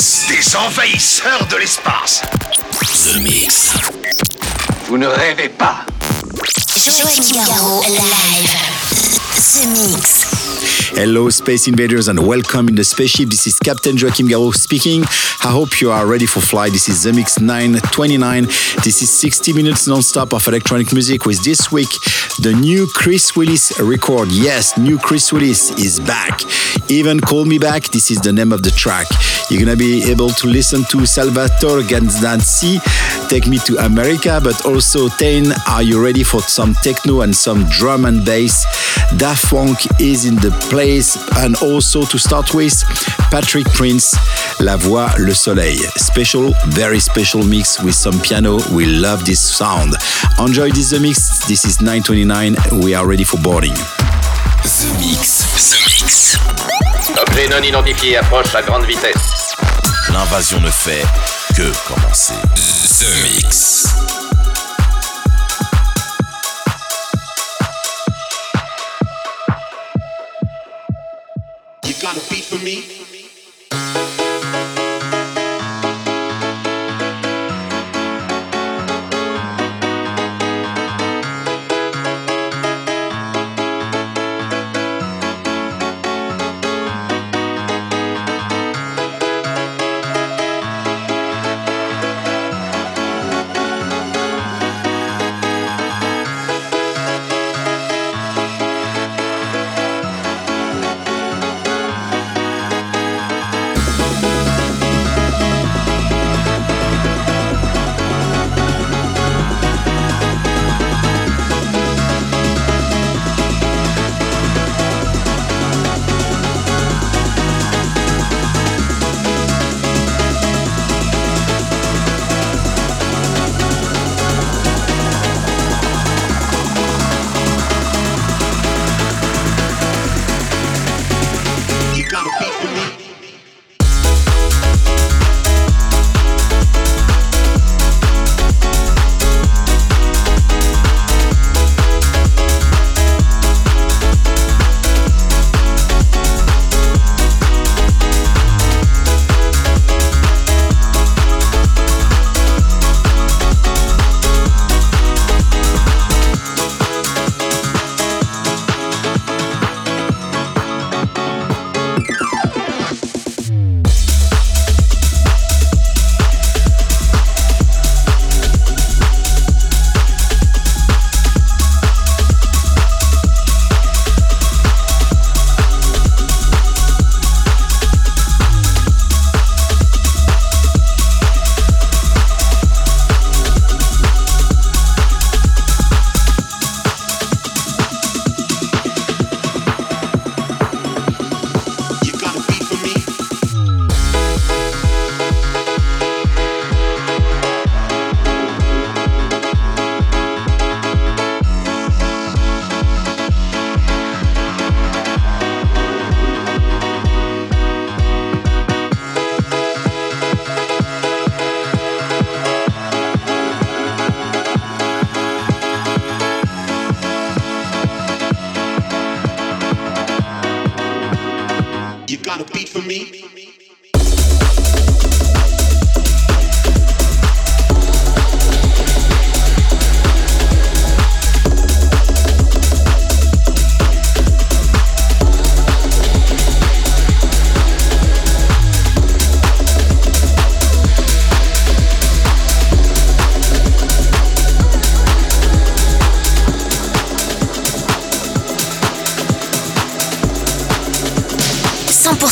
Mix. Des envahisseurs de l'espace. The Mix. Vous ne rêvez pas. Joachim Garraud, live. The Mix. Hello, Space Invaders, and welcome in the spaceship. This is Captain Joachim Garraud speaking. I hope you are ready for flight. This is The Mix 929. This is 60 minutes non-stop of electronic music with this week the new Chris Willis record. Yes, new Chris Willis is back. Even Call Me Back, this is the name of the track. You're gonna be able to listen to Salvatore Ganacci, Take Me to America, but also Tain, Are You Ready for some techno and some drum and bass? Daft Punk is in the place, and also to start with, Patrick Prins, La Voix, Le Soleil. Special, very special mix with some piano. We love this sound. Enjoy this mix. This is 929. We are ready for boarding. The Mix. The Mix. Objet non identifié approche à grande vitesse. L'invasion ne fait que commencer. The Mix.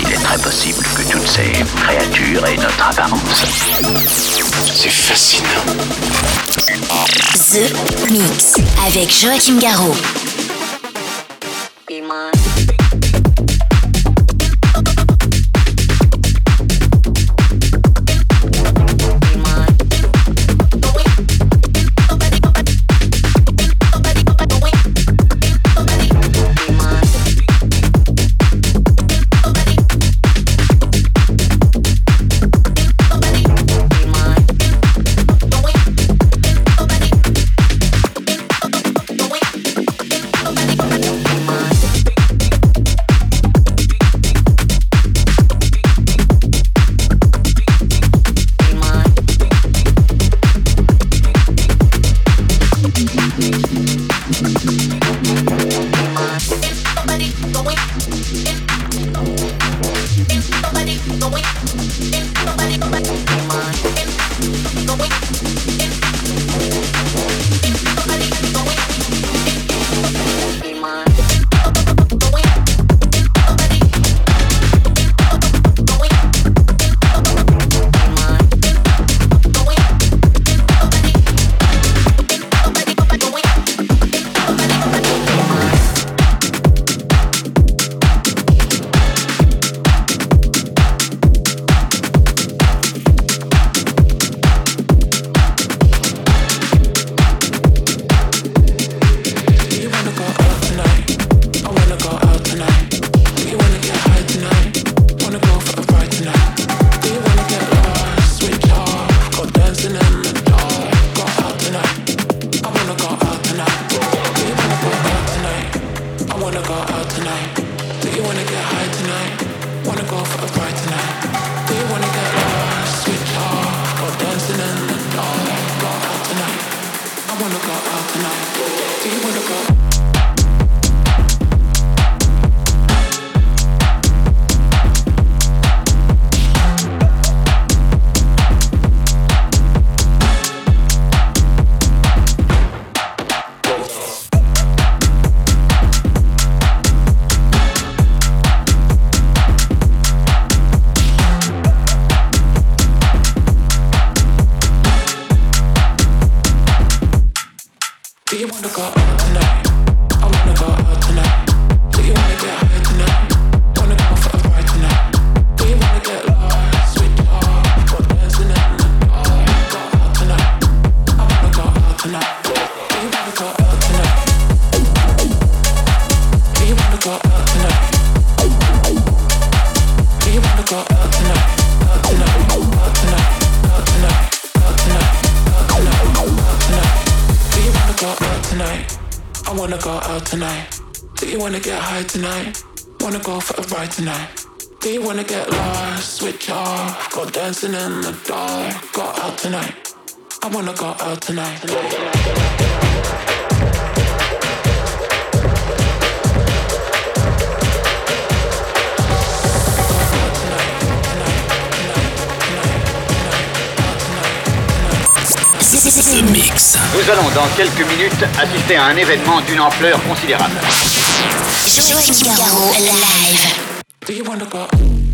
Il est très possible que toutes ces créatures aient notre apparence. C'est fascinant. The Mix avec Joachim Garraud. Dancing in the dark. Go out tonight. I wanna go out tonight. Nous allons dans quelques minutes assister à un événement d'une ampleur considérable. Joachim Garraud live. Do you wanna go? Do you wanna go?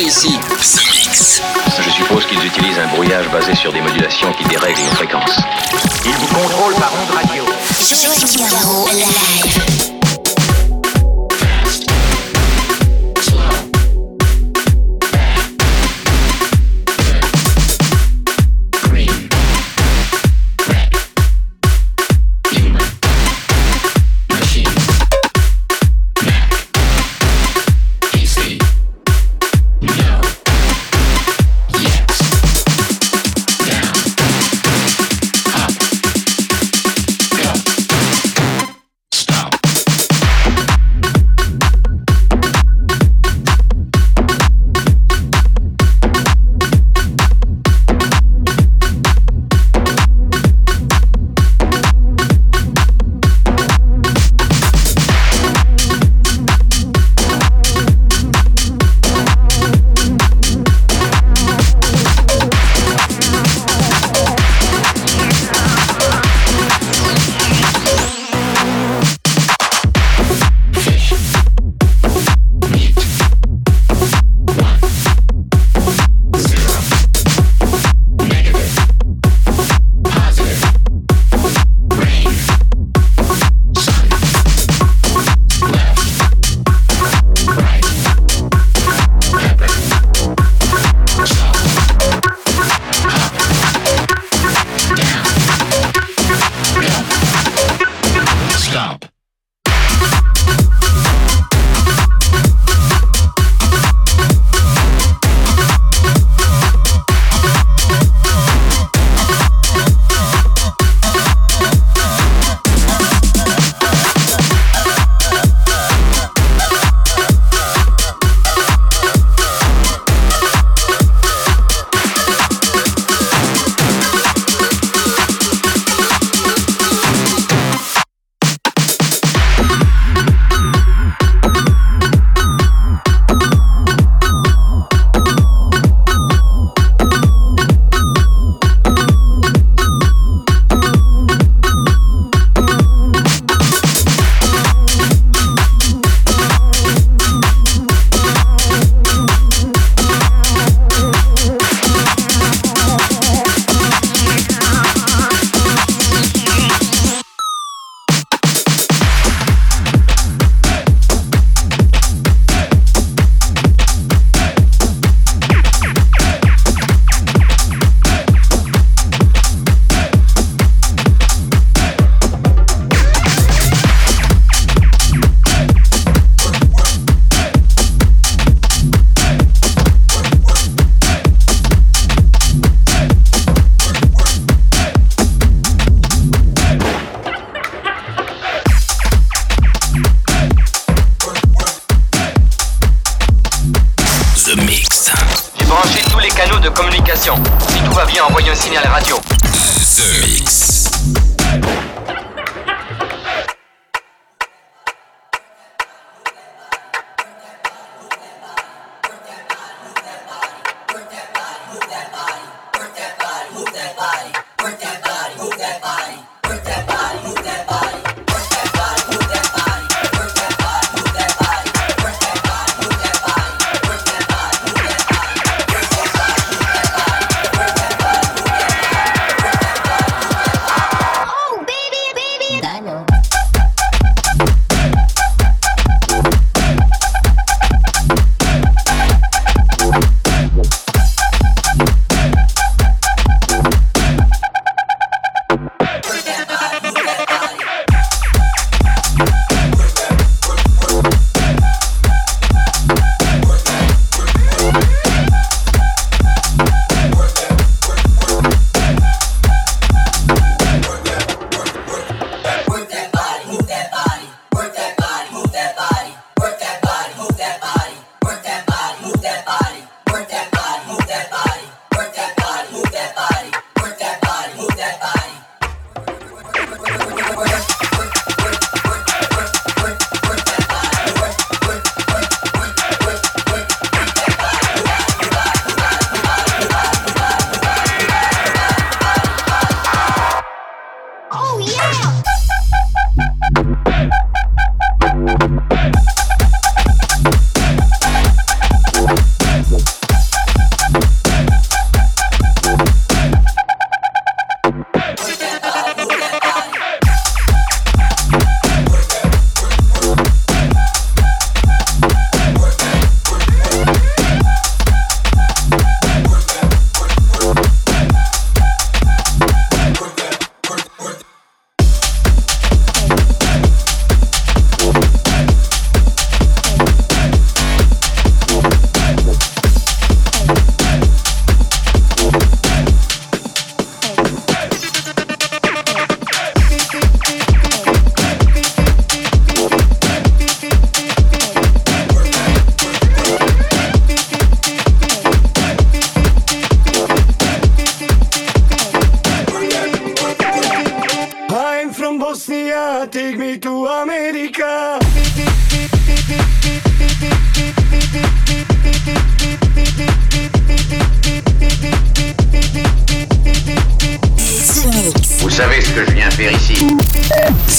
Ici. Je suppose qu'ils utilisent un brouillage basé sur des modulations qui dérèglent nos fréquences. Ils vous contrôlent par onde radio.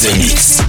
The Mix.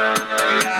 Yeah.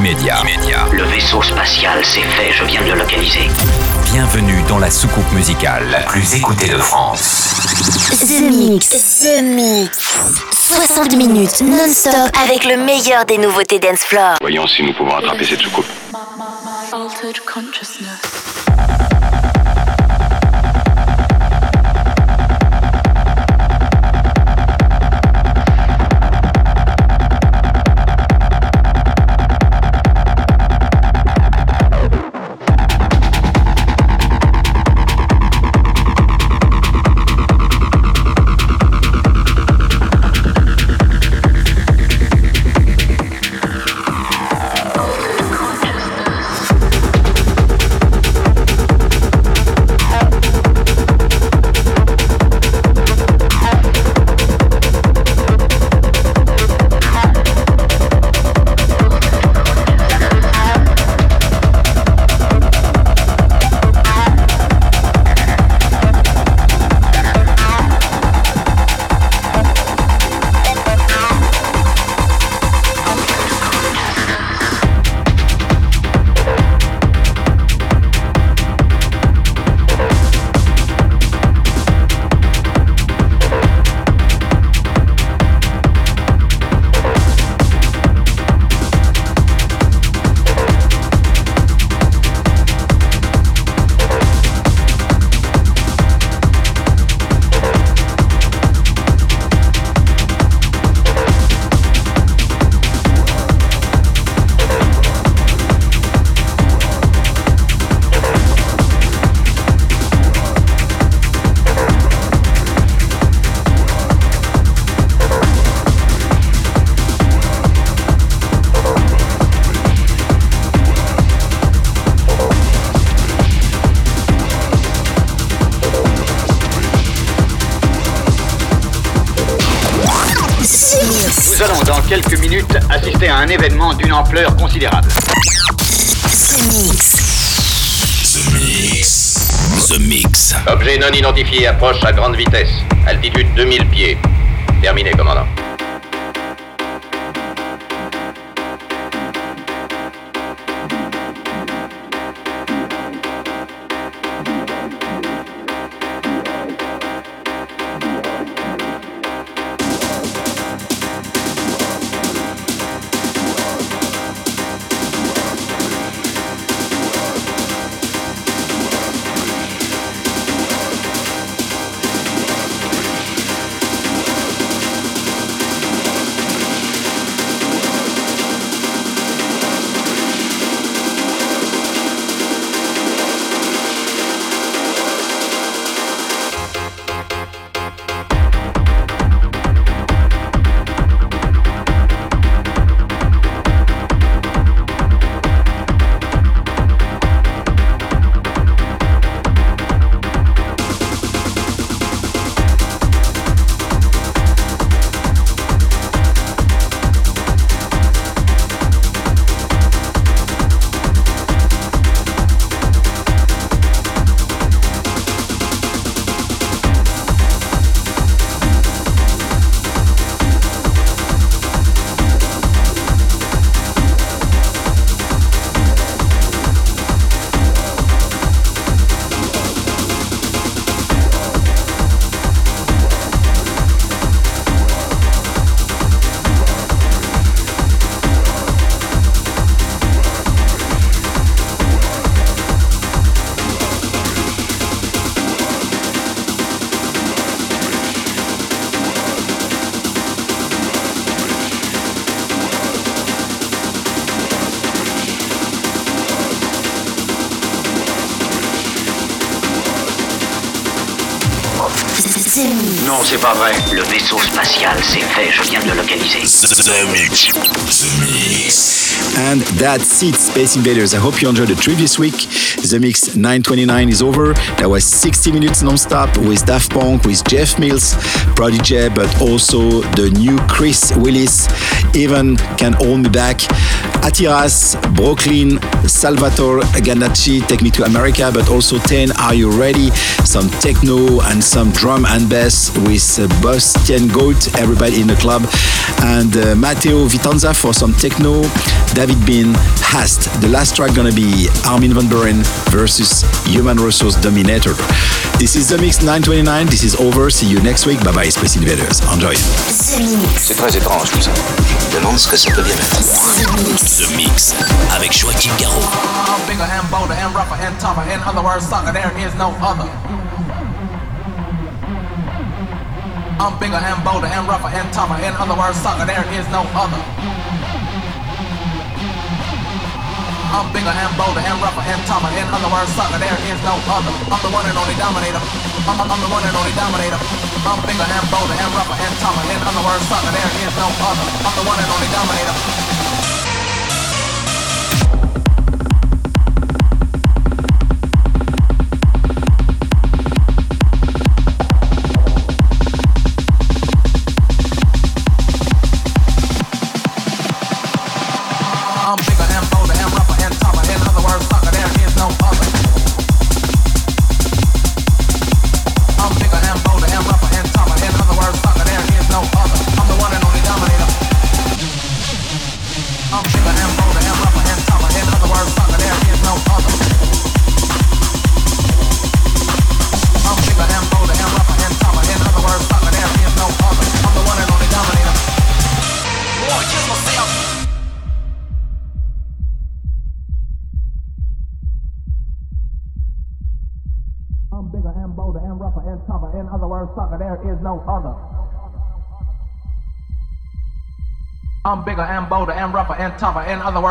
Immédiat. immédiat. Le vaisseau spatial, c'est fait, je viens de le localiser. Bienvenue dans la soucoupe musicale la plus écoutée de France. The Mix. The Mix. 60 minutes non-stop avec le meilleur des nouveautés dance floor. Voyons si nous pouvons attraper cette soucoupe. Altered consciousness. Identifié approche à grande vitesse. Altitude 2000 pieds. Terminé, commandant. C'est pas vrai. Le vaisseau spatial, c'est fait, je viens de le localiser. The Mix. The Mix. And that's it, Space Invaders. I hope you enjoyed the trip this week. The Mix 929 is over. That was 60 minutes non-stop with Daft Punk, with Jeff Mills, Prodigy, but also the new Chris Willis, Heaven Can Hold Me Back. Hatiras, Brooklin, Salvatore Ganacci, Take Me to America, but also 10, Are You Ready? Some techno and some drum and bass with bastiengoat, everybody in the club, and uh, Matteo Vitanza for some techno, David Bean, Hast. The last track gonna be Armin van Buuren versus Human Resource Dominator. This is The Mix 929, this is over, see you next week, bye bye Space Invaders, enjoy. C'est très étrange tout ça. Je me demande ce que ça peut bien être. The Mix avec Joachim Garraud. I'm bigger and bolder and rougher and tougher. In other words, sucker, there is no other. I'm bigger and bolder and rougher and tougher. In other words, sucker, there is no other. I'm bigger and bolder and rougher and tougher. In other words, sucker, there is no other. I'm the one and only dominator. I'm, I'm the one and only dominator. I'm bigger and bolder and rougher and tougher. In other words, sucker, there is no other. I'm the one and only dominator.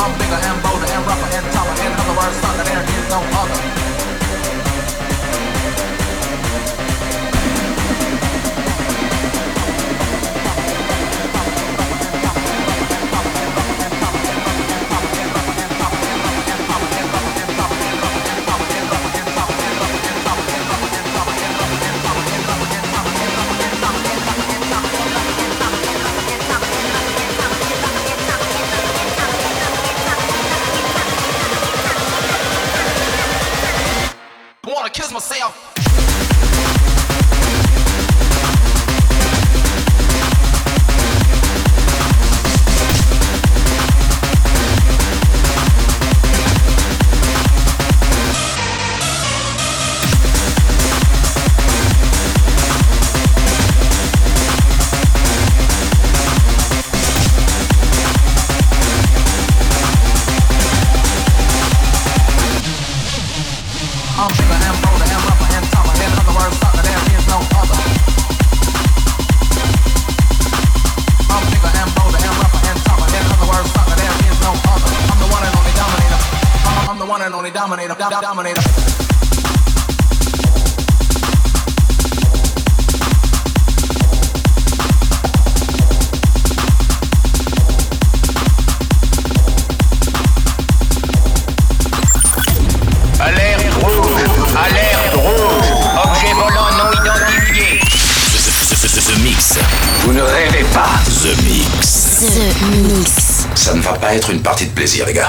I'm bigger and bolder and rougher and tougher. In other words, sucker, there is no other. Plaisir, les gars.